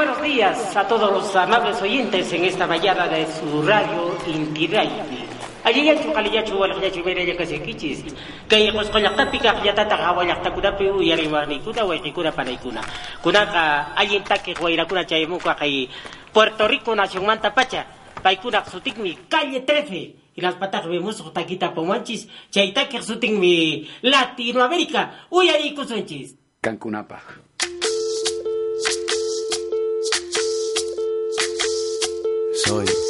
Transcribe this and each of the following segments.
buenos días a todos los amables oyentes en esta mañana de su radio Intiraiti. Allí ya chukaliyachu walakyachu meraya kasikichis. Kaya kos kollaktapika yatata kawalaktakunapi uyariwanikuna waikikuna panaykuna. Kunaka allen take guayrakuna chaymuka kay Puerto Rico nación manta pacha. Paykuna sutikmi calle 13. Y las patas vemos taquita pomanchis. Chaytake sutikmi Latinoamérica. Uyarikusunchis. Cancunapa. Soy, soy lo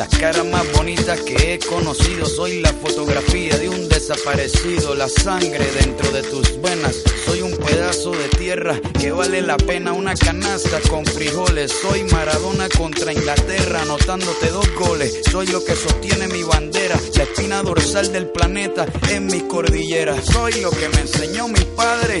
las caras más bonitas que he conocido, soy la fotografía de un desaparecido, la sangre dentro de tus venas, soy un pedazo de tierra que vale la pena. Una canasta con frijoles, soy Maradona contra Inglaterra, anotándote dos goles, soy lo que sostiene mi bandera, la espina dorsal del planeta en mi cordillera, soy lo que me enseñó mi padre,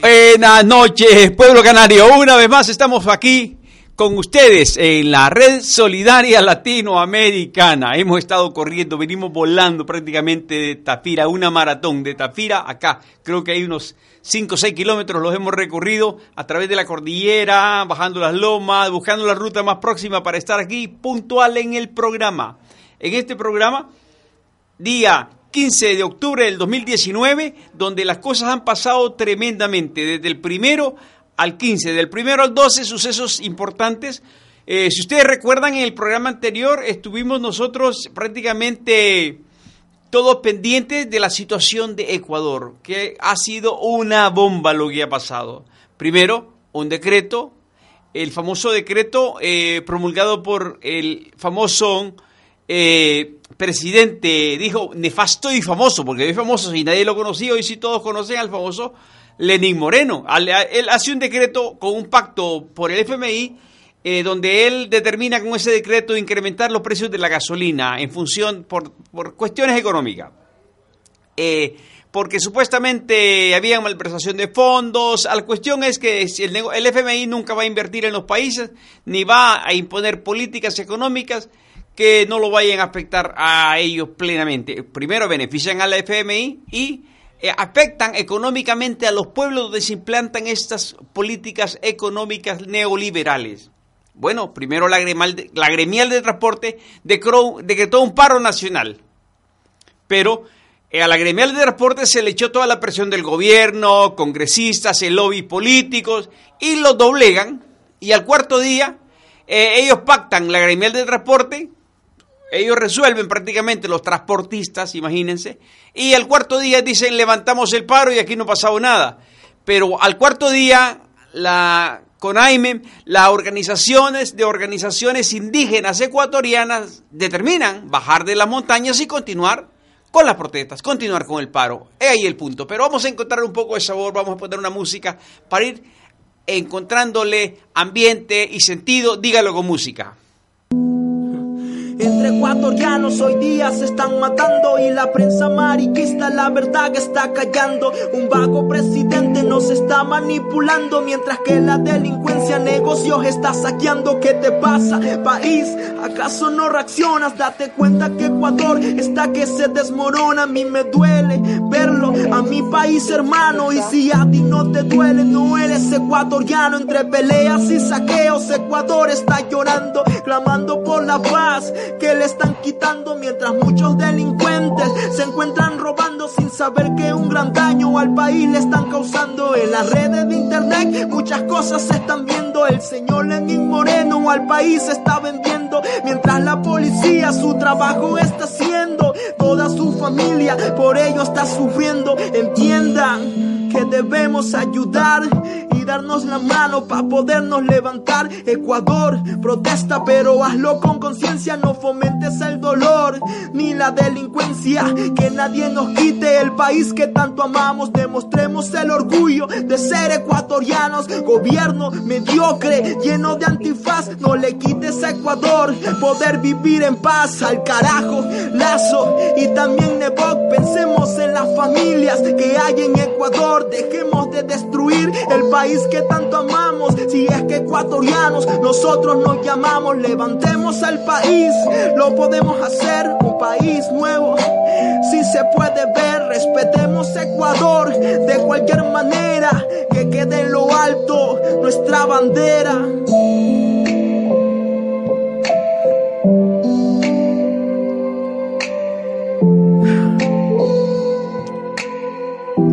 Buenas noches, pueblo canario. Una vez más estamos aquí con ustedes en la red solidaria latinoamericana. Hemos estado corriendo, venimos volando prácticamente de Tafira, una maratón de Tafira acá. Creo que hay unos 5 o 6 kilómetros, los hemos recorrido a través de la cordillera, bajando las lomas, buscando la ruta más próxima para estar aquí puntual en el programa. En este programa día 15 de octubre del 2019, donde las cosas han pasado tremendamente, desde el primero al 15, del primero al 12, sucesos importantes. Eh, si ustedes recuerdan, en el programa anterior estuvimos nosotros prácticamente todos pendientes de la situación de Ecuador, que ha sido una bomba lo que ha pasado. Primero, un decreto, el famoso decreto eh, promulgado por el famoso eh, presidente, dijo nefasto y famoso, porque es famoso, si nadie lo conocía, hoy sí todos conocen al famoso Lenín Moreno. Él hace un decreto con un pacto por el FMI, eh, donde él determina con ese decreto incrementar los precios de la gasolina en función por, por cuestiones económicas. Eh, porque supuestamente había malversación de fondos. La cuestión es que el, el FMI nunca va a invertir en los países, ni va a imponer políticas económicas que no lo vayan a afectar a ellos plenamente. Primero benefician a la FMI y eh, afectan económicamente a los pueblos donde se implantan estas políticas económicas neoliberales. Bueno, primero la gremial de, la gremial de transporte decretó, decretó un paro nacional pero eh, a la gremial de transporte se le echó toda la presión del gobierno, congresistas, el lobby políticos, y los doblegan, y al cuarto día eh, ellos pactan la gremial de transporte, ellos resuelven prácticamente los transportistas, imagínense, y al cuarto día dicen levantamos el paro y aquí no ha pasado nada. Pero al cuarto día la CONAIME, las organizaciones de organizaciones indígenas ecuatorianas determinan bajar de las montañas y continuar con las protestas, continuar con el paro. Es ahí el punto. Pero vamos a encontrar un poco de sabor, vamos a poner una música para ir encontrándole ambiente y sentido. Dígalo con música. Entre ecuatorianos hoy día se están matando y la prensa mariquista la verdad que está callando. Un vago presidente nos está manipulando mientras que la delincuencia negocios está saqueando. ¿Qué te pasa, país? ¿Acaso no reaccionas? Date cuenta que Ecuador está que se desmorona. A mí me duele verlo a mi país hermano y si a ti no te duele no eres ecuatoriano entre peleas y saqueos Ecuador está llorando clamando por la paz que le están quitando mientras muchos delincuentes se encuentran robando sin saber que un gran daño al país le están causando. En las redes de internet muchas cosas se están viendo. El señor Lenín Moreno al país está vendiendo mientras la policía su trabajo está haciendo. Toda su familia por ello está sufriendo. Entiendan que debemos ayudar darnos la mano para podernos levantar. Ecuador, protesta, pero hazlo con conciencia, no fomentes el dolor ni la delincuencia. Que nadie nos quite el país que tanto amamos. Demostremos el orgullo de ser ecuatorianos. Gobierno mediocre, lleno de antifaz, no le quites a Ecuador. Poder vivir en paz, al carajo, Lazo y también Nebok. Pensemos en las familias que hay en Ecuador. Dejemos de destruir el país que tanto amamos. Si es que ecuatorianos nosotros nos llamamos, levantemos al país. Lo podemos hacer, un país nuevo. Si se puede ver, respetemos Ecuador de cualquier manera. Que quede en lo alto nuestra bandera.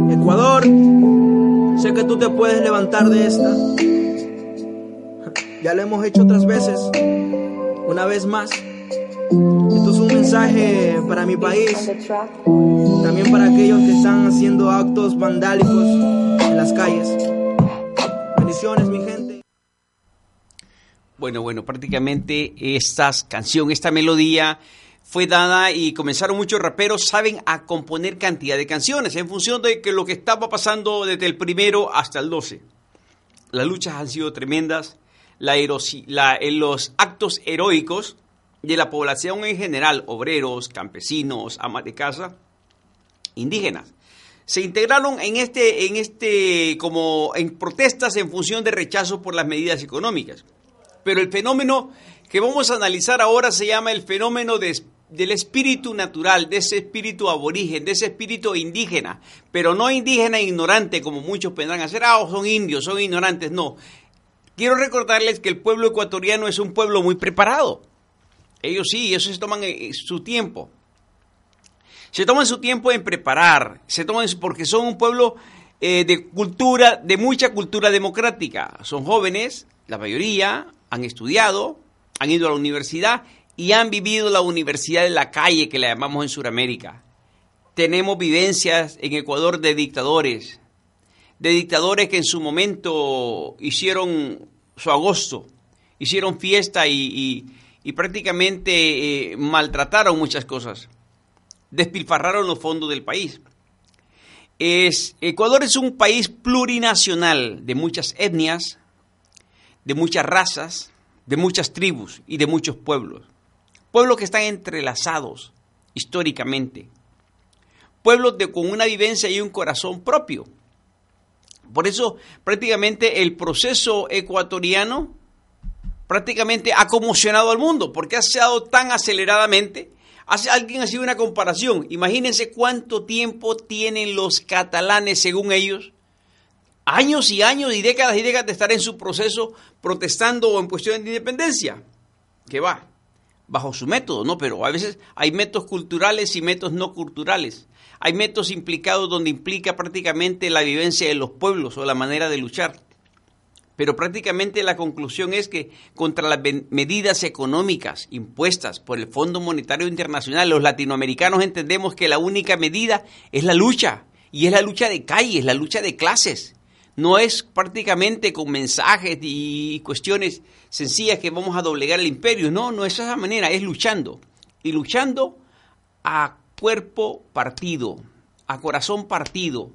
Ecuador, sé que tú te puedes levantar de esta. Ya lo hemos hecho otras veces. Una vez más. Esto es un mensaje para mi país. También para aquellos que están haciendo actos vandálicos en las calles. Bendiciones, mi gente. Bueno, bueno, prácticamente esta canción, esta melodía fue dada y comenzaron muchos raperos, saben, a componer cantidad de canciones en función de que lo que estaba pasando desde el primero hasta el 12. Las luchas han sido tremendas, la, la los actos heroicos de la población en general, obreros, campesinos, amas de casa, indígenas, se integraron en este, en este, como en protestas en función de rechazo por las medidas económicas. Pero el fenómeno que vamos a analizar ahora se llama el fenómeno de, del espíritu natural, de ese espíritu aborigen, de ese espíritu indígena, pero no indígena ignorante como muchos vendrán a hacer, ah, son indios, son ignorantes, no. Quiero recordarles que el pueblo ecuatoriano es un pueblo muy preparado. Ellos sí, ellos se toman eh, su tiempo. Se toman su tiempo en preparar, se toman porque son un pueblo eh, de cultura, de mucha cultura democrática. Son jóvenes, la mayoría, han estudiado, han ido a la universidad y han vivido la universidad de la calle que la llamamos en Sudamérica. Tenemos vivencias en Ecuador de dictadores, de dictadores que en su momento hicieron su agosto, hicieron fiesta y, prácticamente eh, maltrataron muchas cosas, despilfarraron los fondos del país. Es, Ecuador es un país plurinacional de muchas etnias, de muchas razas, de muchas tribus y de muchos pueblos. Pueblos que están entrelazados históricamente. Pueblos con una vivencia y un corazón propio. Por eso prácticamente el proceso ecuatoriano prácticamente ha conmocionado al mundo, porque ha sido tan aceleradamente. Hace, alguien ha sido una comparación. Imagínense cuánto tiempo tienen los catalanes, según ellos, años y años y décadas y décadas de estar en su proceso protestando o en cuestión de independencia. Que va, bajo su método, ¿no? Pero a veces hay métodos culturales y métodos no culturales. Hay métodos implicados donde implica prácticamente la vivencia de los pueblos o la manera de luchar. Pero prácticamente la conclusión es que contra las medidas económicas impuestas por el Fondo Monetario Internacional, los latinoamericanos entendemos que la única medida es la lucha, y es la lucha de calles, la lucha de clases no es prácticamente con mensajes y cuestiones sencillas que vamos a doblegar el imperio, no, no es esa manera, es luchando. Y luchando a cuerpo partido, a corazón partido,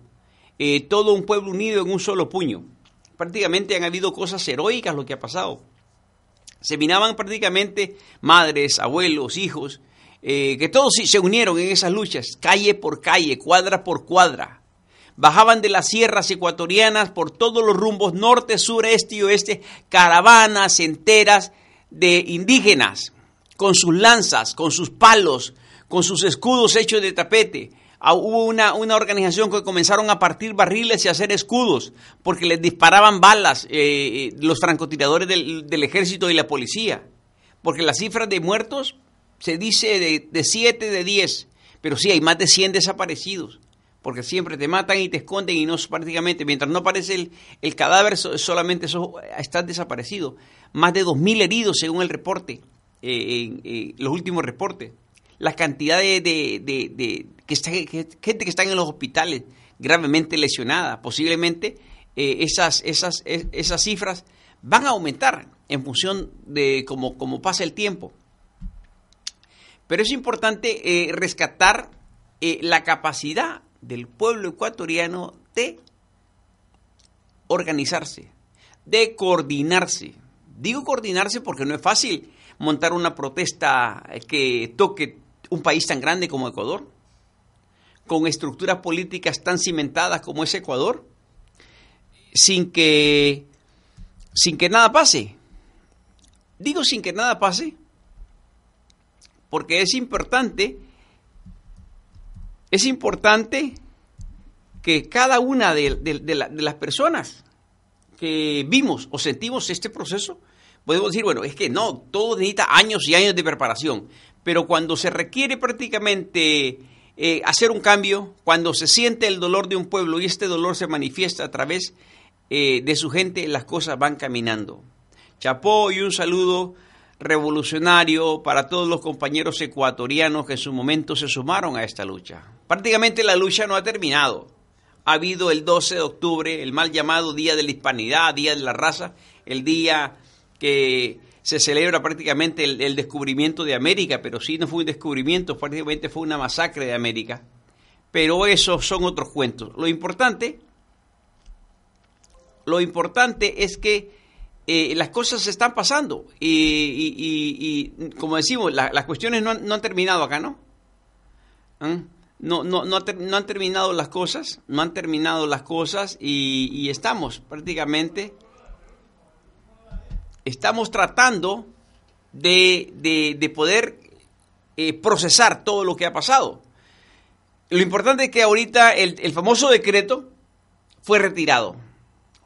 eh, todo un pueblo unido en un solo puño. Prácticamente han habido cosas heroicas lo que ha pasado. Se minaban prácticamente madres, abuelos, hijos, eh, que todos se unieron en esas luchas, calle por calle, cuadra por cuadra. Bajaban de las sierras ecuatorianas por todos los rumbos norte, sur, este y oeste, caravanas enteras de indígenas, con sus lanzas, con sus palos, con sus escudos hechos de tapete. Ah, hubo una, una, organización que comenzaron a partir barriles y a hacer escudos, porque les disparaban balas eh, los francotiradores del, del, ejército y la policía. Porque las cifras de muertos se dice de, de 7, de 10, pero sí hay más de 100 desaparecidos, porque siempre te matan y te esconden y no prácticamente, mientras no aparece el, el cadáver, solamente eso, estás desaparecido. Más de 2.000 heridos según el reporte, eh, eh, los últimos reportes la cantidad de, de, de, que está, gente que está en los hospitales gravemente lesionada. Posiblemente eh, esas, esas, esas cifras van a aumentar en función de cómo, cómo pasa el tiempo. Pero es importante eh, rescatar eh, la capacidad del pueblo ecuatoriano de organizarse, de coordinarse. Digo coordinarse porque no es fácil montar una protesta que toque un país tan grande como Ecuador, con estructuras políticas tan cimentadas como es Ecuador, sin que, sin que nada pase. Digo sin que nada pase, porque es importante, es importante que cada una de, de, de, la, de las personas que vimos o sentimos este proceso, podemos decir, bueno, es que no, todo necesita años y años de preparación pero cuando se requiere prácticamente eh, hacer un cambio, cuando se siente el dolor de un pueblo y este dolor se manifiesta a través eh, de su gente, las cosas van caminando. Chapó y un saludo revolucionario para todos los compañeros ecuatorianos que en su momento se sumaron a esta lucha. Prácticamente la lucha no ha terminado. Ha habido el 12 de octubre, el mal llamado Día de la Hispanidad, Día de la Raza, el día que se celebra prácticamente el, descubrimiento de América, pero sí no fue un descubrimiento, prácticamente fue una masacre de América. Pero esos son otros cuentos. Lo importante, lo importante es que eh, las cosas se están pasando y, como decimos, las cuestiones no han, terminado acá, ¿no? ¿Ah? No, no, no, no, han terminado las cosas, no han terminado las cosas y estamos prácticamente estamos tratando de, poder eh, procesar todo lo que ha pasado. Lo importante es que ahorita el, famoso decreto fue retirado.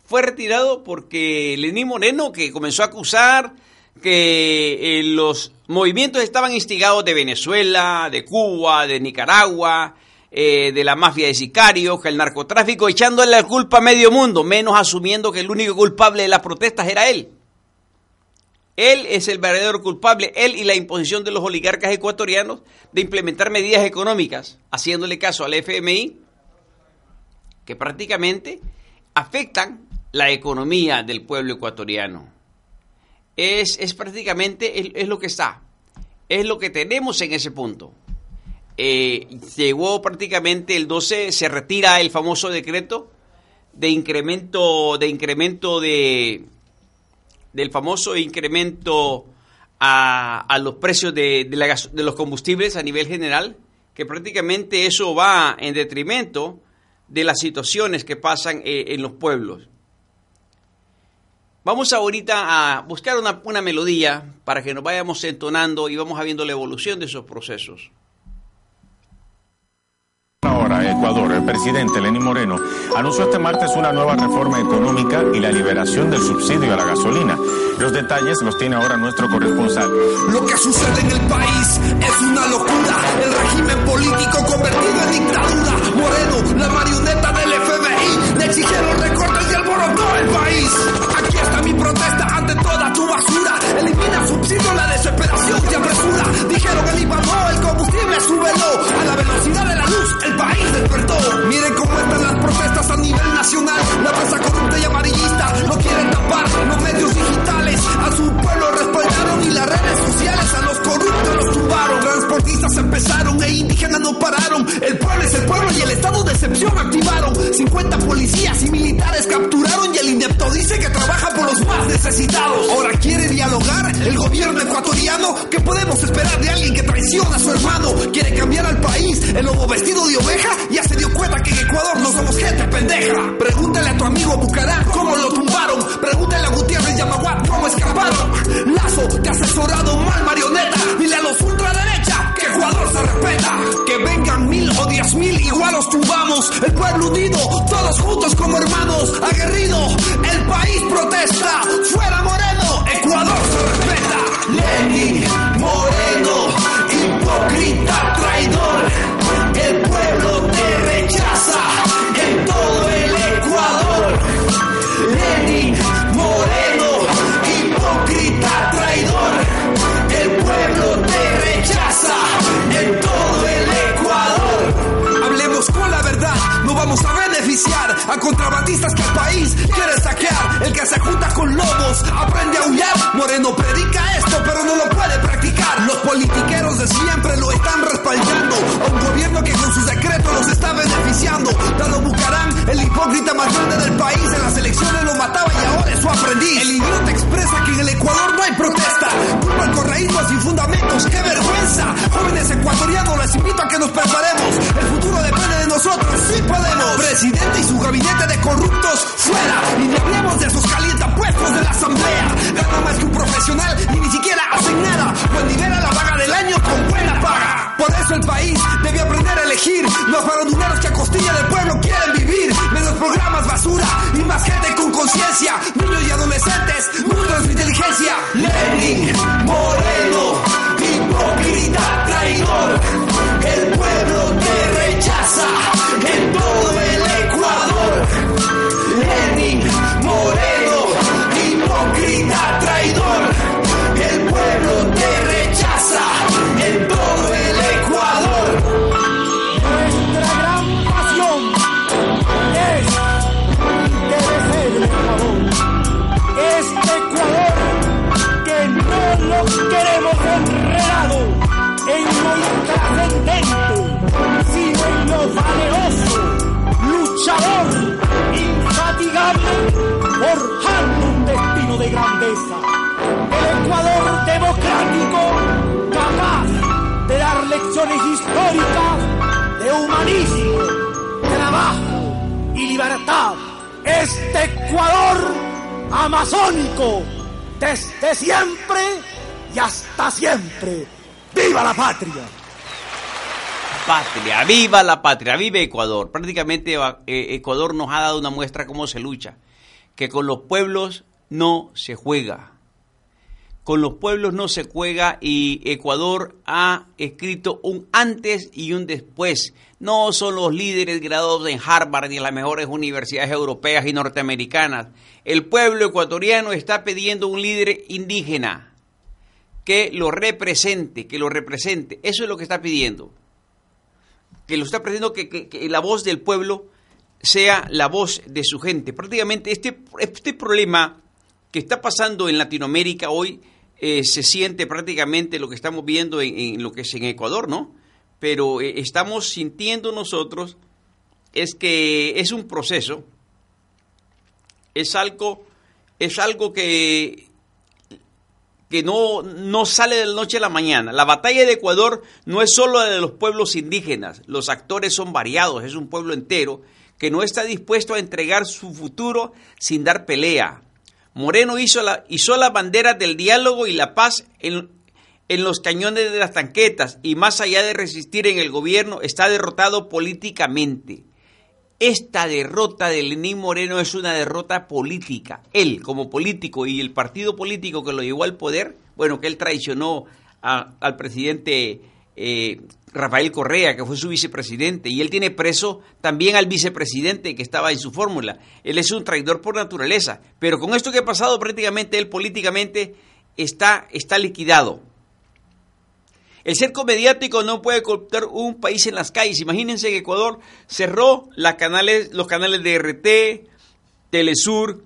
Fue retirado porque Lenín Moreno, que comenzó a acusar que eh, los movimientos estaban instigados de Venezuela, de Cuba, de Nicaragua, eh, de la mafia de sicarios, que el narcotráfico, echándole la culpa a medio mundo, menos asumiendo que el único culpable de las protestas era él. Él es el verdadero culpable, él y la imposición de los oligarcas ecuatorianos de implementar medidas económicas, haciéndole caso al FMI, que prácticamente afectan la economía del pueblo ecuatoriano. Es, es prácticamente es, lo que está, es lo que tenemos en ese punto. Eh, llegó prácticamente el 12, se retira el famoso decreto de incremento de incremento de del famoso incremento a, los precios de, de, los combustibles a nivel general, que prácticamente eso va en detrimento de las situaciones que pasan eh, en los pueblos. Vamos ahorita a buscar una, una melodía para que nos vayamos entonando y vamos viendo la evolución de esos procesos. Ahora, Ecuador, el presidente Lenín Moreno anunció este martes una nueva reforma económica y la liberación del subsidio a la gasolina. Los detalles los tiene ahora nuestro corresponsal. Lo que sucede en el país es una locura. El régimen político convertido en dictadura. Moreno, la marioneta del FBI, le exigieron recortes y alborotó el país. Está mi protesta ante toda tu basura. Elimina subsidio, la desesperación te apresura. Dijeron el IVA el combustible súbelo a la velocidad de la luz el país despertó. Miren cómo están las protestas a nivel nacional. La prensa corrupta y amarillista no quieren tapar los medios digitales. A su pueblo respaldaron y las redes sociales a los corruptos Transportistas empezaron FBI indígenas no pararon. El pueblo es el pueblo y el estado de excepción activaron. 50 policías y militares capturaron y el inepto dice que trabaja por los más necesitados. Ahora quiere dialogar el gobierno ecuatoriano. ¿Qué podemos esperar de alguien que traiciona a su hermano? Quiere cambiar al país, el lobo vestido de oveja. Ya se dio cuenta que en Ecuador no somos gente pendeja. Pregúntale a tu amigo Bucarán cómo lo tumbaron. Pregúntale a Gutiérrez y a Maguat cómo escaparon. Lazo, te ha asesorado mal marioneta. Dile a los ultraderecha que Ecuador se respeta. Que vengan mil o diez mil, igual los tumbamos. El pueblo unido, todos juntos como hermanos. Aguerrido, el país protesta. Fuera Moreno, Ecuador se respeta. Lenin, Moreno, hipócrita, traidor. A contrabandistas que el país quiere saquear. El que se junta con lobos aprende a huyar. Moreno predica esto, pero no lo puede practicar. Los politiqueros de siempre lo están respaldando. A un gobierno que con sus decretos los está beneficiando. Dado Bucarán, el hipócrita más grande del país, en las elecciones lo mataba y ahora es su aprendiz. El idiota expresa que en el Ecuador no hay protesta. Culpa al correísmo sin fundamentos, qué vergüenza. Jóvenes ecuatorianos, les invito a que nos preparemos. El futuro depende de nosotros, sí podemos. Presidente y forjando un destino de grandeza. El Ecuador democrático, capaz de dar lecciones históricas de humanismo, trabajo y libertad. Este Ecuador amazónico, desde siempre y hasta siempre. ¡Viva la patria! Patria, viva la patria, vive Ecuador. Prácticamente eh, Ecuador nos ha dado una muestra cómo se lucha, que con los pueblos no se juega. Con los pueblos no se juega y Ecuador ha escrito un antes y un después. No son los líderes graduados en Harvard ni en las mejores universidades europeas y norteamericanas. El pueblo ecuatoriano está pidiendo un líder indígena que lo represente, que lo represente. Eso es lo que está pidiendo. Que lo está pidiendo que, la voz del pueblo sea la voz de su gente. Prácticamente este, este problema que está pasando en Latinoamérica hoy eh, se siente prácticamente lo que estamos viendo en, lo que es en Ecuador, ¿no? Pero eh, estamos sintiendo nosotros es que es un proceso, es algo, es algo que, que no, no sale de la noche a la mañana. La batalla de Ecuador no es solo de los pueblos indígenas, los actores son variados, es un pueblo entero que no está dispuesto a entregar su futuro sin dar pelea. Moreno hizo, la, hizo las banderas del diálogo y la paz en, en los cañones de las tanquetas y más allá de resistir en el gobierno está derrotado políticamente. Esta derrota de Lenín Moreno es una derrota política. Él, como político, y el partido político que lo llevó al poder, bueno, que él traicionó al presidente eh, Rafael Correa, que fue su vicepresidente, y él tiene preso también al vicepresidente que estaba en su fórmula. Él es un traidor por naturaleza, pero con esto que ha pasado prácticamente él políticamente está, está liquidado. El cerco mediático no puede cooptar un país en las calles. Imagínense que Ecuador cerró las canales, los canales de RT, Telesur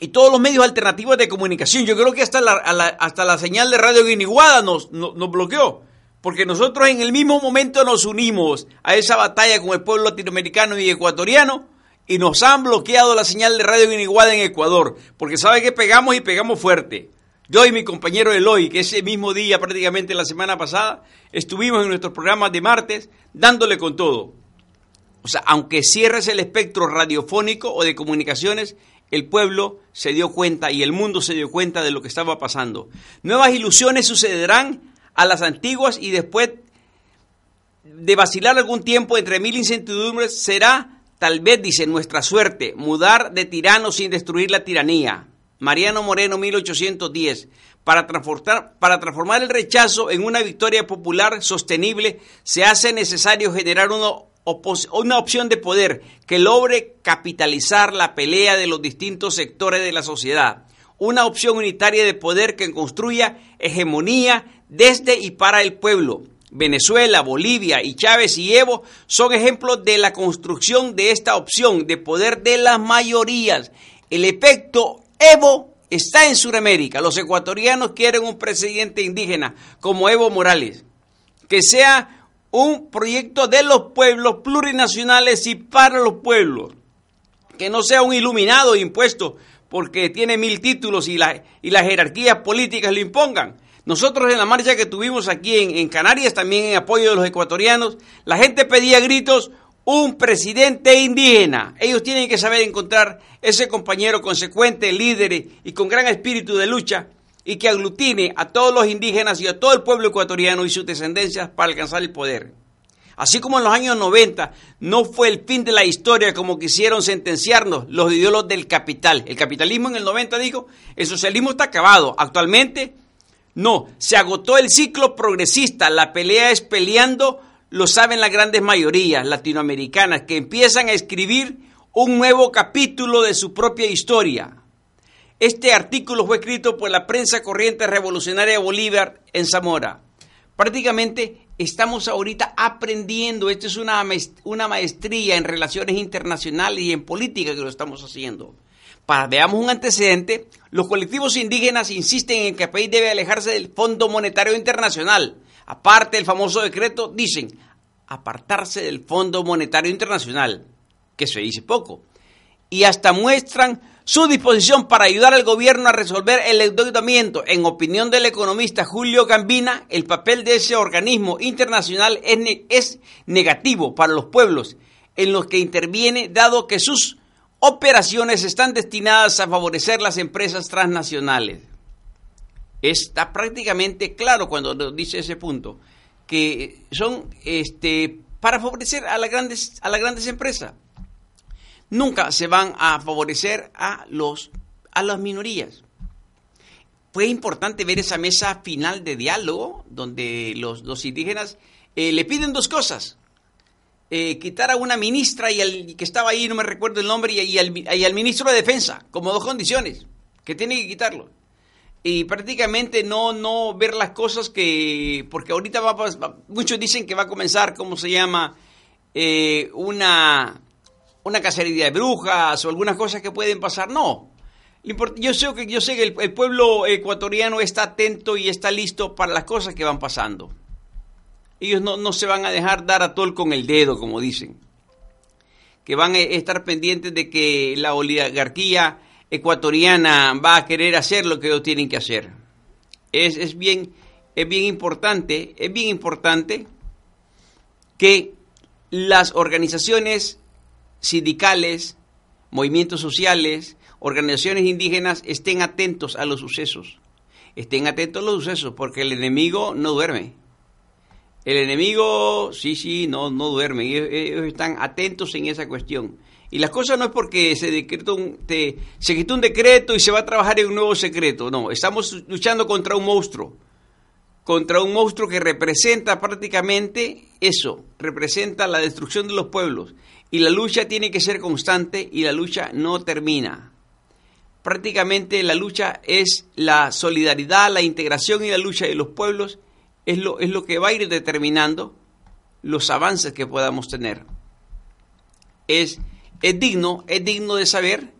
y todos los medios alternativos de comunicación. Yo creo que hasta la, la hasta la señal de radio guiniguada nos, nos, nos bloqueó. Porque nosotros en el mismo momento nos unimos a esa batalla con el pueblo latinoamericano y ecuatoriano y nos han bloqueado la señal de radio Iniguada en Ecuador, porque sabe que pegamos y pegamos fuerte. Yo y mi compañero Eloy, que ese mismo día, prácticamente la semana pasada, estuvimos en nuestros programas de martes dándole con todo. O sea, aunque cierres el espectro radiofónico o de comunicaciones, el pueblo se dio cuenta y el mundo se dio cuenta de lo que estaba pasando. Nuevas ilusiones sucederán a las antiguas y después de vacilar algún tiempo entre mil incertidumbres será, tal vez, dice, nuestra suerte, mudar de tirano sin destruir la tiranía. Mariano Moreno, 1810. Para transformar, para transformar el rechazo en una victoria popular sostenible, se hace necesario generar opos- una opción de poder que logre capitalizar la pelea de los distintos sectores de la sociedad. Una opción unitaria de poder que construya hegemonía desde y para el pueblo. Venezuela, Bolivia y Chávez y Evo son ejemplos de la construcción de esta opción de poder de las mayorías. El efecto Evo está en Sudamérica. Los ecuatorianos quieren un presidente indígena como Evo Morales, que sea un proyecto de los pueblos plurinacionales y para los pueblos, que no sea un iluminado impuesto porque tiene mil títulos y, y las jerarquías políticas lo impongan. Nosotros en la marcha que tuvimos aquí en, en Canarias, también en apoyo de los ecuatorianos, la gente pedía gritos un presidente indígena. Ellos tienen que saber encontrar ese compañero consecuente, líder y con gran espíritu de lucha y que aglutine a todos los indígenas y a todo el pueblo ecuatoriano y sus descendencias para alcanzar el poder. Así como en los años 90 no fue el fin de la historia como quisieron sentenciarnos los ideólogos del capital. El capitalismo en el 90 dijo, el socialismo está acabado. Actualmente no, se agotó el ciclo progresista. La pelea es peleando, lo saben las grandes mayorías latinoamericanas que empiezan a escribir un nuevo capítulo de su propia historia. Este artículo fue escrito por la prensa corriente revolucionaria de Bolívar en Zamora. Prácticamente estamos ahorita aprendiendo, esto es una, una maestría en relaciones internacionales y en política que lo estamos haciendo. Para veamos un antecedente, los colectivos indígenas insisten en que el país debe alejarse del Fondo Monetario Internacional. Aparte del famoso decreto, dicen apartarse del Fondo Monetario Internacional, que se dice poco y hasta muestran su disposición para ayudar al gobierno a resolver el endeudamiento. En opinión del economista Julio Gambina, el papel de ese organismo internacional es, ne- es negativo para los pueblos en los que interviene, dado que sus operaciones están destinadas a favorecer las empresas transnacionales. Está prácticamente claro cuando nos dice ese punto, que son este, para favorecer a las grandes, a las grandes empresas nunca se van a favorecer a los a las minorías. Fue importante ver esa mesa final de diálogo donde los, los indígenas eh, le piden dos cosas. Eh, quitar a una ministra y al que estaba ahí, no me recuerdo el nombre, y, al, ministro de Defensa, como dos condiciones, que tiene que quitarlo. Y prácticamente no, no ver las cosas que, porque ahorita va- muchos dicen que va a comenzar, ¿cómo se llama? Eh, una, una cacería de brujas o algunas cosas que pueden pasar. No. Yo sé que, yo sé que el, el pueblo ecuatoriano está atento y está listo para las cosas que van pasando. Ellos no, no se van a dejar dar a tol con el dedo, como dicen. Que van a estar pendientes de que la oligarquía ecuatoriana va a querer hacer lo que ellos tienen que hacer. Es, es bien, es bien importante, es bien importante que las organizaciones sindicales, movimientos sociales, organizaciones indígenas estén atentos a los sucesos. Estén atentos a los sucesos porque el enemigo no duerme. El enemigo, sí, sí, no, no duerme. Ellos, están atentos en esa cuestión. Y las cosas no es porque se, decretó un, te- se quitó un decreto y se va a trabajar en un nuevo secreto. No, estamos luchando contra un monstruo. Contra un monstruo que representa prácticamente eso, representa la destrucción de los pueblos. Y la lucha tiene que ser constante y la lucha no termina. Prácticamente la lucha es la solidaridad, la integración y la lucha de los pueblos es lo, es lo que va a ir determinando los avances que podamos tener. Es, es digno, es digno de saber,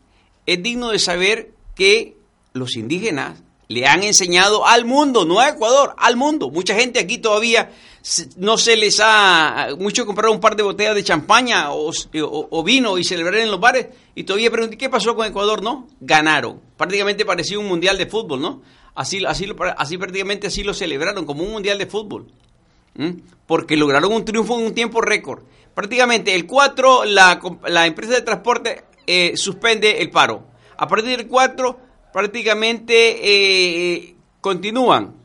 es digno de saber que los indígenas Le han enseñado al mundo, no a Ecuador, al mundo. Mucha gente aquí todavía no se les ha... Muchos compraron un par de botellas de champaña o, vino y celebraron en los bares y todavía pregunté, ¿qué pasó con Ecuador? No, ganaron. Prácticamente parecía un mundial de fútbol, ¿no? Así, así, así prácticamente así lo celebraron, como un mundial de fútbol. Porque lograron un triunfo en un tiempo récord. Prácticamente el 4, la, la empresa de transporte eh, suspende el paro. A partir del 4, prácticamente eh, continúan.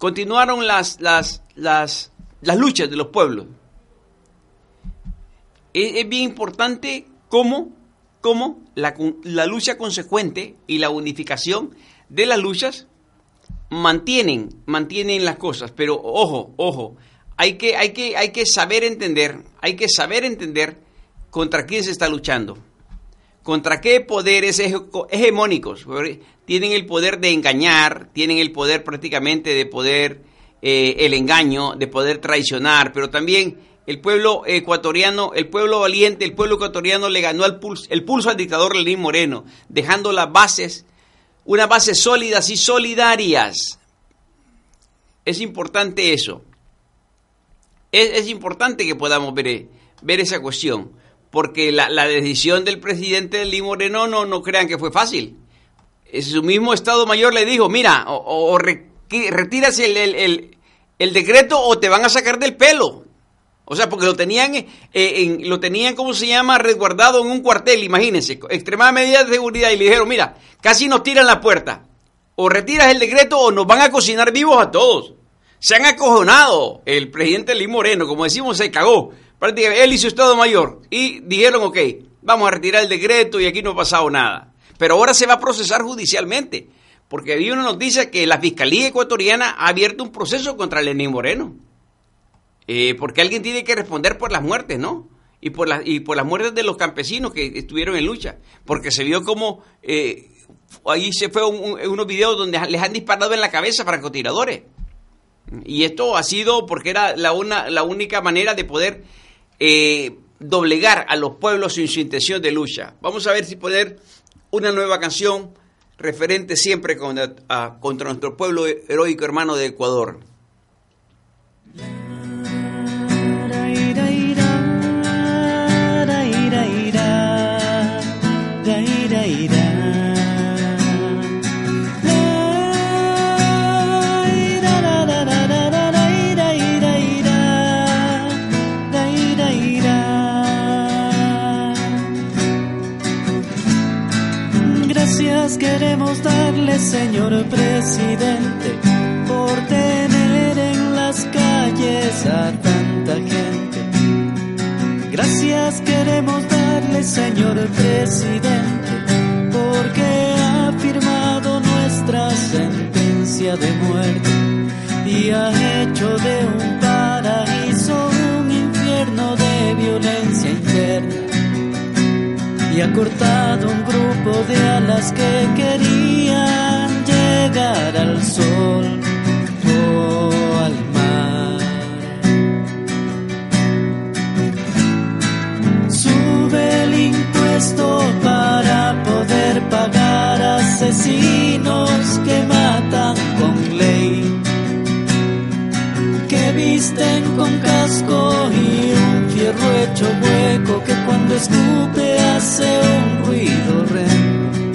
Continuaron las, las, las, las luchas de los pueblos. Es, es bien importante cómo, cómo la, la lucha consecuente y la unificación de las luchas mantienen, mantienen las cosas, pero ojo, ojo, hay que, hay que, hay que saber entender, hay que saber entender contra quién se está luchando, contra qué poderes hege- hegemónicos tienen el poder de engañar, tienen el poder prácticamente de poder eh, el engaño, de poder traicionar, pero también el pueblo ecuatoriano, el pueblo valiente, el pueblo ecuatoriano le ganó el pulso, al dictador Lenín Moreno, dejando las bases unas bases sólidas y solidarias. Es importante eso. Es, importante que podamos ver, ver esa cuestión, porque la, decisión del presidente Lee Moreno no, no crean que fue fácil. Su mismo Estado Mayor le dijo, mira, o, retiras el, el- decreto o te van a sacar del pelo. O sea, porque lo tenían, eh, en, lo tenían, ¿cómo se llama?, resguardado en un cuartel, imagínense, extremada medida de seguridad, y le dijeron, mira, casi nos tiran la puerta, o retiras el decreto o nos van a cocinar vivos a todos. Se han acojonado, el presidente Lee Moreno, como decimos, se cagó, prácticamente él y su Estado Mayor, y dijeron, ok, vamos a retirar el decreto y aquí no ha pasado nada. Pero ahora se va a procesar judicialmente, porque había una noticia que la Fiscalía Ecuatoriana ha abierto un proceso contra Lenín Moreno. Eh, porque alguien tiene que responder por las muertes, ¿no? Y por, las y por las muertes de los campesinos que estuvieron en lucha. Porque se vio como eh, ahí se fue un- un- unos videos donde les han disparado en la cabeza francotiradores. Y esto ha sido porque era la, una, la única manera de poder eh, doblegar a los pueblos en su intención de lucha. Vamos a ver si poner una nueva canción referente siempre contra nuestro pueblo heroico hermano de Ecuador. Gracias queremos darle, señor presidente, por tener en las calles a tanta gente. Gracias queremos darle, señor presidente, porque ha firmado nuestra sentencia de muerte y ha hecho de un y ha cortado un grupo de alas que querían llegar al sol o al mar. Sube el impuesto para poder pagar asesinos que matan con ley, que visten con casco y un fierro hecho hueco que cuando escupe hace un ruido horrendo.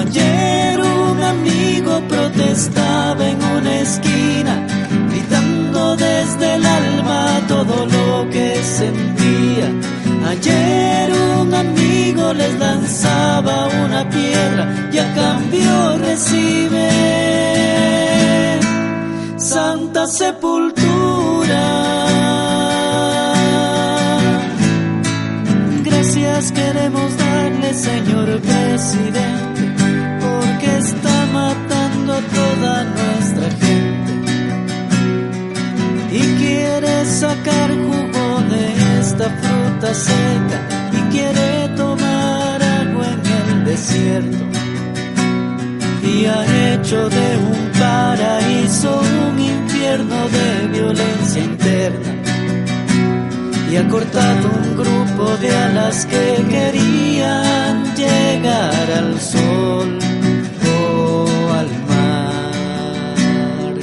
Ayer un amigo protestaba en una esquina, gritando desde el alma todo lo que sentía. Ayer un amigo les lanzaba una piedra y a cambio recibe santa sepultura. Señor presidente, porque está matando a toda nuestra gente. Y quiere sacar jugo de esta fruta seca y quiere tomar agua en el desierto. Y ha hecho de un paraíso un infierno de violencia interna. Y ha cortado un grupo de alas que llegar al sol o al mar.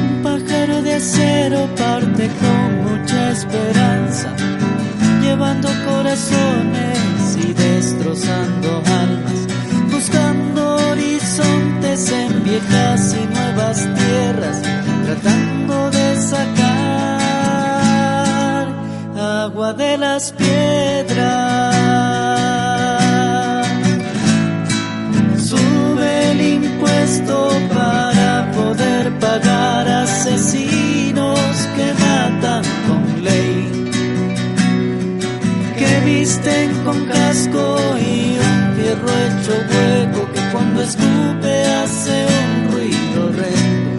Un pájaro de acero parte con mucha esperanza, llevando corazones y destrozando almas, buscando horizontes en viejas y nuevas tierras, agua de las piedras. Sube el impuesto para poder pagar asesinos que matan con ley, que visten con casco y un fierro hecho hueco que cuando escupe hace un ruido horrendo.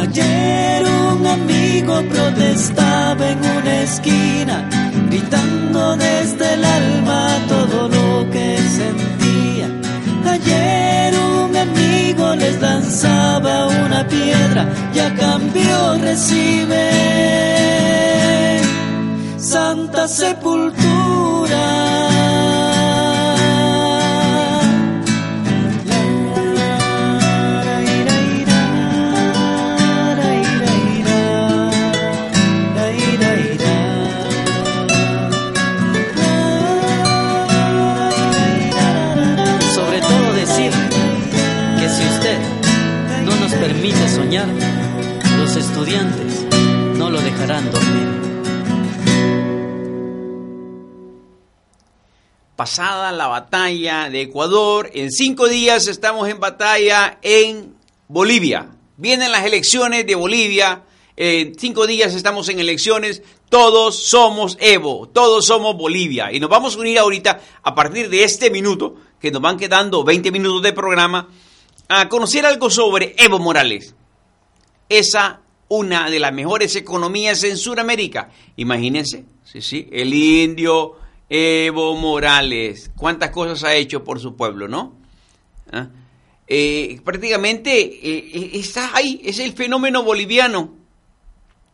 Ayer amigo protestaba en una esquina, gritando desde el alma todo lo que sentía. Ayer un amigo les lanzaba una piedra y a cambio recibe santa sepultura. Pasada la batalla de Ecuador, en cinco días estamos en batalla en Bolivia. Vienen las elecciones de Bolivia, en cinco días estamos en elecciones, todos somos Evo, todos somos Bolivia. Y nos vamos a unir ahorita, a partir de este minuto, que nos van quedando 20 minutos de programa, a conocer algo sobre Evo Morales. Esa una de las mejores economías en Sudamérica. Imagínense, sí, sí, el indio Evo Morales, cuántas cosas ha hecho por su pueblo, ¿no? ¿Ah? Eh, prácticamente eh, está ahí, es el fenómeno boliviano.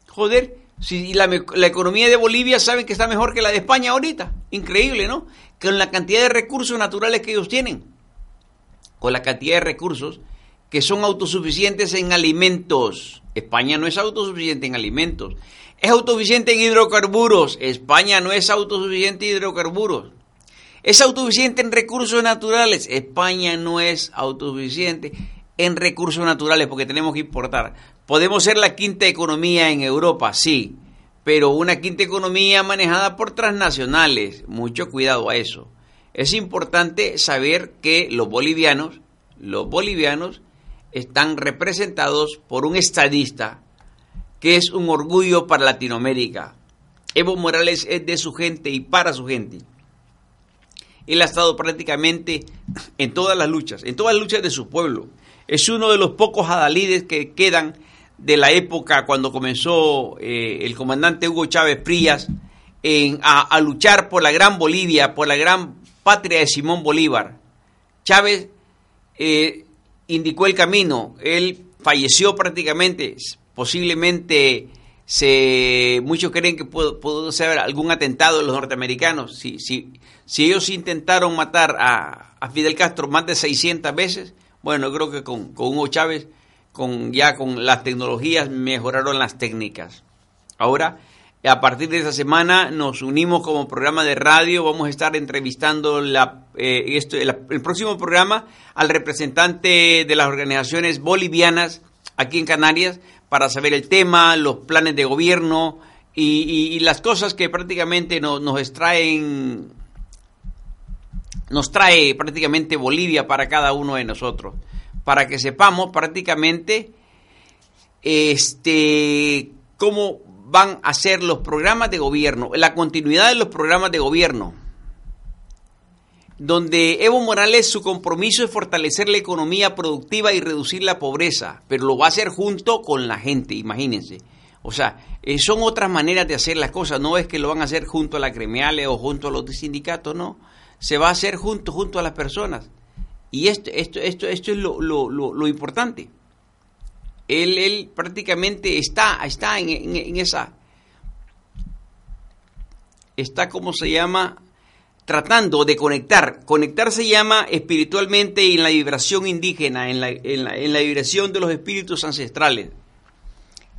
Joder, si la, la, economía de Bolivia saben que está mejor que la de España ahorita, increíble, ¿no? Con la cantidad de recursos naturales que ellos tienen, con la cantidad de recursos que son autosuficientes en alimentos. España no es autosuficiente en alimentos. Es autosuficiente en hidrocarburos. España no es autosuficiente en hidrocarburos. Es autosuficiente en recursos naturales. España no es autosuficiente en recursos naturales porque tenemos que importar. Podemos ser la quinta economía en Europa, sí, pero una quinta economía manejada por transnacionales. Mucho cuidado a eso. Es importante saber que los bolivianos, los bolivianos están representados por un estadista que es un orgullo para Latinoamérica. Evo Morales es de su gente y para su gente. Él ha estado prácticamente en todas las luchas, en todas las luchas de su pueblo. Es uno de los pocos adalides que quedan de la época cuando comenzó eh, el comandante Hugo Chávez Frías en, a, a, luchar por la gran Bolivia, por la gran patria de Simón Bolívar. Chávez eh, indicó el camino, él falleció prácticamente, posiblemente se, muchos creen que pudo, pudo, ser algún atentado de los norteamericanos. Si, si, si ellos intentaron matar a, a, Fidel Castro más de 600 veces, bueno, creo que con, con Hugo Chávez, con, ya con las tecnologías, mejoraron las técnicas. Ahora, a partir de esta semana nos unimos como programa de radio, vamos a estar entrevistando la, eh, esto, el, el próximo programa al representante de las organizaciones bolivianas aquí en Canarias para saber el tema, los planes de gobierno y, las cosas que prácticamente nos, nos extraen, nos trae prácticamente Bolivia para cada uno de nosotros, para que sepamos prácticamente este cómo van a ser los programas de gobierno, la continuidad de los programas de gobierno, donde Evo Morales su compromiso es fortalecer la economía productiva y reducir la pobreza, pero lo va a hacer junto con la gente, imagínense. O sea, eh, son otras maneras de hacer las cosas, no es que lo van a hacer junto a las gremiales o junto a los sindicatos, no. Se va a hacer junto, junto a las personas. Y esto, esto, esto, esto es lo, lo, lo, lo importante. Él, él, prácticamente está, está en, en, esa está, como se llama, tratando de conectar. Conectar se llama espiritualmente en la vibración indígena, en la, en la- en la vibración de los espíritus ancestrales,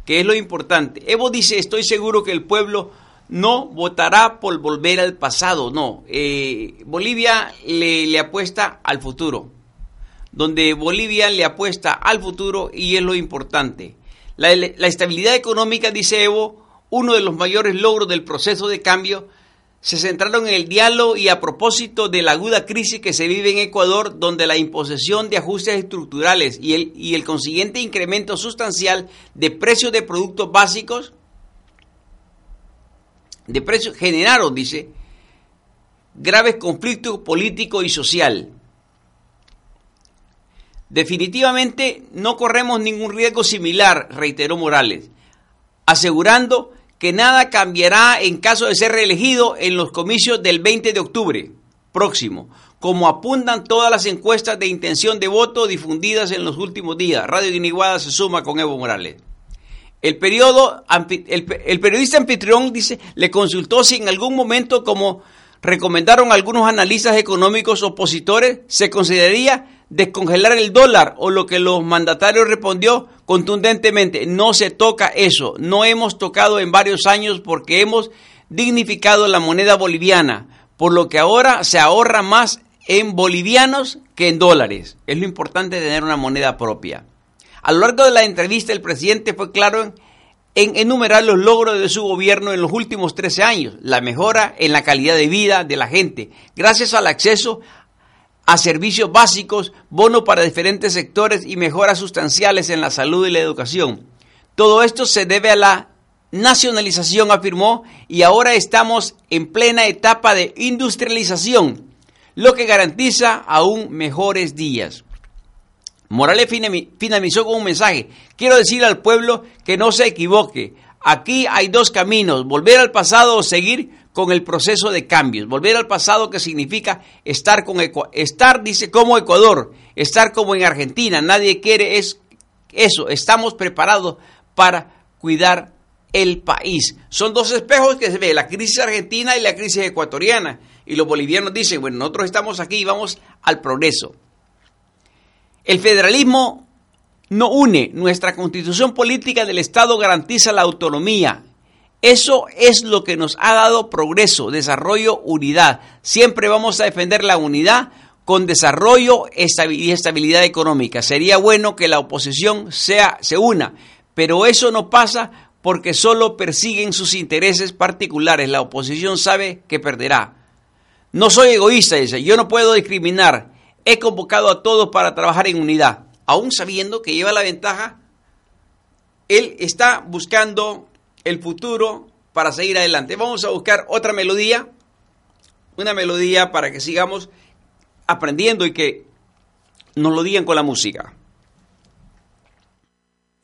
que es lo importante. Evo dice, estoy seguro que el pueblo no votará por volver al pasado, no. Eh, Bolivia le, le apuesta al futuro, donde Bolivia le apuesta al futuro y es lo importante. La, la estabilidad económica, dice Evo, uno de los mayores logros del proceso de cambio, se centraron en el diálogo y a propósito de la aguda crisis que se vive en Ecuador, donde la imposición de ajustes estructurales y el, y el consiguiente incremento sustancial de precios de productos básicos, de precios generaron, dice, graves conflictos político y social. Definitivamente no corremos ningún riesgo similar, reiteró Morales, asegurando que nada cambiará en caso de ser reelegido en los comicios del 20 de octubre próximo, como apuntan todas las encuestas de intención de voto difundidas en los últimos días. Radio Guiniguada se suma con Evo Morales. El, periodista anfitrión dice, le consultó si en algún momento, como recomendaron algunos analistas económicos opositores, se consideraría descongelar el dólar o lo que los mandatarios respondió contundentemente, no se toca eso, no hemos tocado en varios años porque hemos dignificado la moneda boliviana, por lo que ahora se ahorra más en bolivianos que en dólares. Es lo importante tener una moneda propia. A lo largo de la entrevista, el presidente fue claro en, en enumerar los logros de su gobierno en los últimos 13 años, la mejora en la calidad de vida de la gente, gracias al acceso a servicios básicos, bono para diferentes sectores y mejoras sustanciales en la salud y la educación. Todo esto se debe a la nacionalización, afirmó, y ahora estamos en plena etapa de industrialización, lo que garantiza aún mejores días. Morales finalizó con un mensaje. Quiero decir al pueblo que no se equivoque. Aquí hay dos caminos, volver al pasado o seguir con el proceso de cambios. Volver al pasado que significa estar con estar dice como Ecuador, estar como en Argentina. Nadie quiere es eso. Estamos preparados para cuidar el país. Son dos espejos que se ve, la crisis argentina y la crisis ecuatoriana. Y los bolivianos dicen, bueno, nosotros estamos aquí y vamos al progreso. El federalismo no une. Nuestra constitución política del Estado garantiza la autonomía. Eso es lo que nos ha dado progreso, desarrollo, unidad. Siempre vamos a defender la unidad con desarrollo y estabilidad económica. Sería bueno que la oposición sea, se una, pero eso no pasa porque solo persiguen sus intereses particulares. La oposición sabe que perderá. No soy egoísta, dice, yo no puedo discriminar. He convocado a todos para trabajar en unidad, aún sabiendo que lleva la ventaja. Él está buscando el futuro para seguir adelante. Vamos a buscar otra melodía, una melodía para que sigamos aprendiendo y que nos lo digan con la música.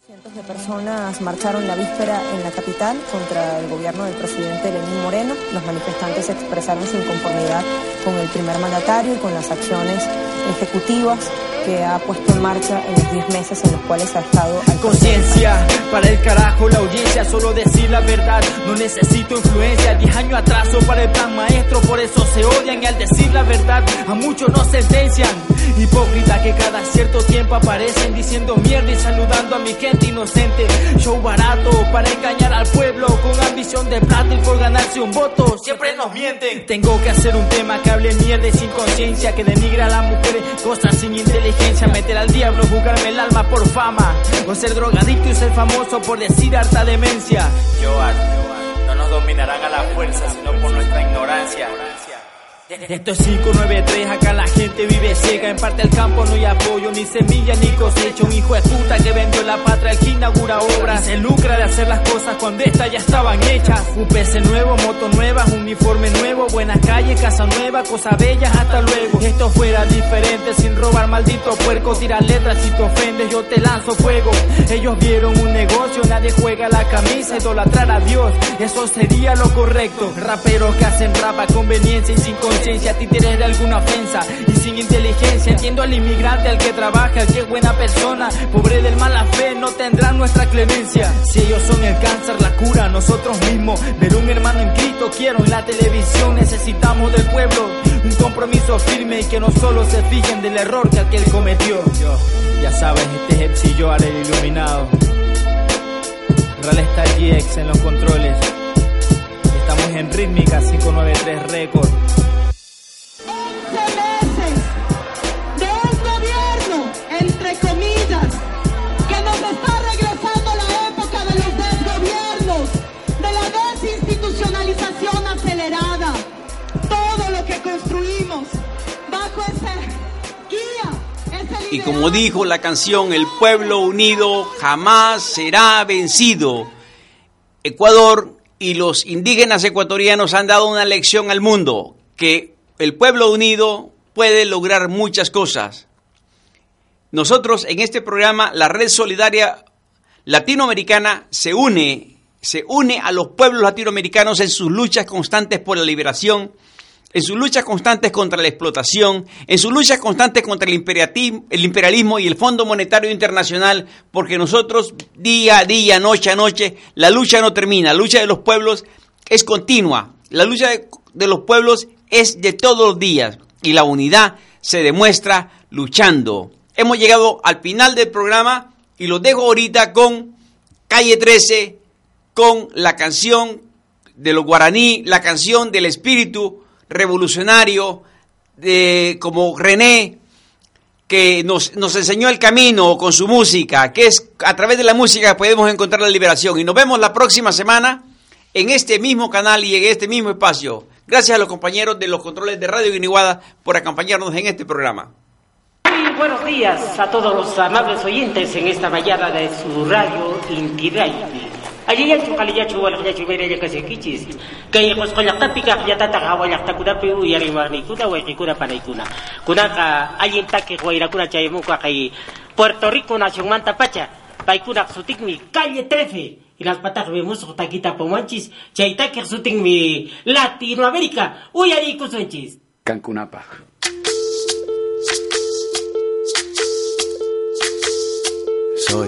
Cientos de personas marcharon la víspera en la capital contra el gobierno del presidente Lenín Moreno. Los manifestantes expresaron su inconformidad con el primer mandatario y con las acciones ejecutivas que ha puesto en marcha en los 10 meses en los cuales ha estado Conciencia, para el carajo la audiencia, solo decir la verdad, no necesito influencia, 10 años atraso para el plan maestro, por eso se odian y al decir la verdad a muchos nos sentencian. Hipócrita que cada cierto tiempo aparecen diciendo mierda y saludando a mi gente inocente. Show barato para engañar al pueblo con ambición de plata y por ganarse un voto. Siempre nos mienten. Tengo que hacer un tema que hable mierda y sin conciencia, que denigra a las mujeres, cosas sin inteligencia, meter al diablo, jugarme el alma por fama, o ser drogadicto y ser famoso por decir harta demencia. Joan, no nos dominarán a la fuerza, sino por nuestra ignorancia. Esto es 593, acá la gente vive ciega, en parte el campo no hay apoyo, ni semilla ni cosecha, un hijo de puta que vendió la patria, el que inaugura obras, se lucra de hacer las cosas cuando estas ya estaban hechas. Un PC nuevo, moto nueva, uniforme nuevo, buenas calles, casa nueva, cosas bellas, hasta luego. Esto fuera diferente, sin robar maldito puerco, tirar letras si te ofendes, yo te lanzo fuego. Ellos vieron un negocio, nadie juega la camisa, idolatrar a Dios, eso sería lo correcto. Raperos que hacen rap a conveniencia y sin conciencia, títeres de alguna ofensa y sin inteligencia. Entiendo al inmigrante, al que trabaja, al que es buena persona, pobre del mala fe no tendrán nuestra clemencia. Si ellos son el cáncer, la cura, nosotros mismos. Ver un hermano en Cristo quiero en la televisión. Necesitamos del pueblo un compromiso firme y que no solo se fijen del error que aquel cometió. Ya sabes, este es el yo el iluminado. Real está GX en los controles. Estamos en rítmica 593 Record. Como dijo la canción, el pueblo unido jamás será vencido. Ecuador y los indígenas ecuatorianos han dado una lección al mundo, que el pueblo unido puede lograr muchas cosas. Nosotros en este programa, la Red Solidaria Latinoamericana se une, se une a los pueblos latinoamericanos en sus luchas constantes por la liberación, en sus luchas constantes contra la explotación, en sus luchas constantes contra el imperialismo, el imperialismo y el Fondo Monetario Internacional, porque nosotros día a día, noche a noche, la lucha no termina, la lucha de los pueblos es continua, la lucha de, los pueblos es de todos los días y la unidad se demuestra luchando. Hemos llegado al final del programa y los dejo ahorita con Calle 13, con la canción de los guaraní, la canción del espíritu revolucionario, de, como René, que nos, nos enseñó el camino con su música, que es a través de la música podemos encontrar la liberación. Y nos vemos la próxima semana en este mismo canal y en este mismo espacio. Gracias a los compañeros de los controles de Radio Guiniguada por acompañarnos en este programa. Muy buenos días a todos los amables oyentes en esta mañana de su radio Inti Raymi. Aliyachu kaliyachu walakyachu mereya kasikichis. Kay qusqollaqtapiqa qillatata qhawallaqtakunapi uyariwarniykuna wayqikuna panaykuna. Kunaqa allin takiq wayrakuna chaymuqa kay Puerto Rico nacionmanta pacha. Paykunaq sutikmi calle 13. Hinaspataj vemos taquita pomanchis. Chay takiq sutinmi Latinoamérica. Uyariykusunchis. Cancunapa. Soy,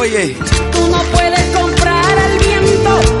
oye, Tú no puedes comprar al viento,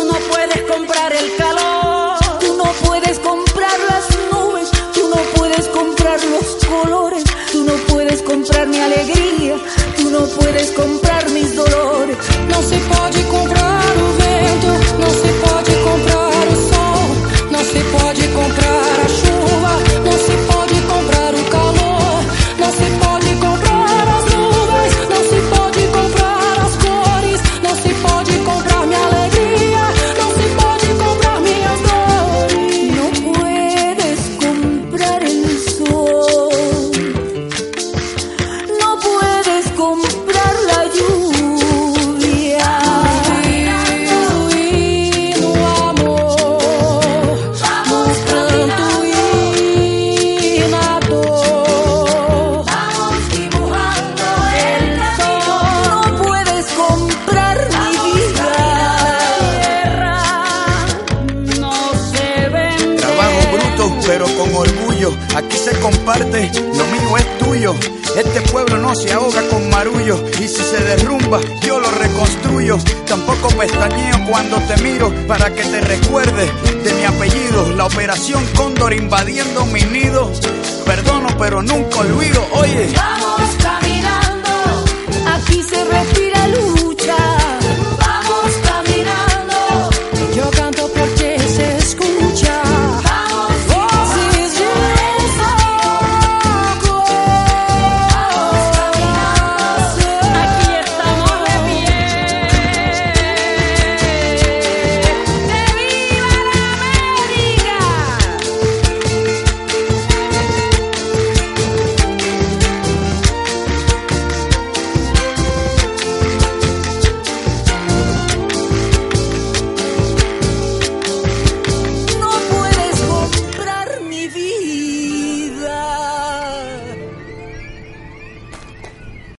puedes comprar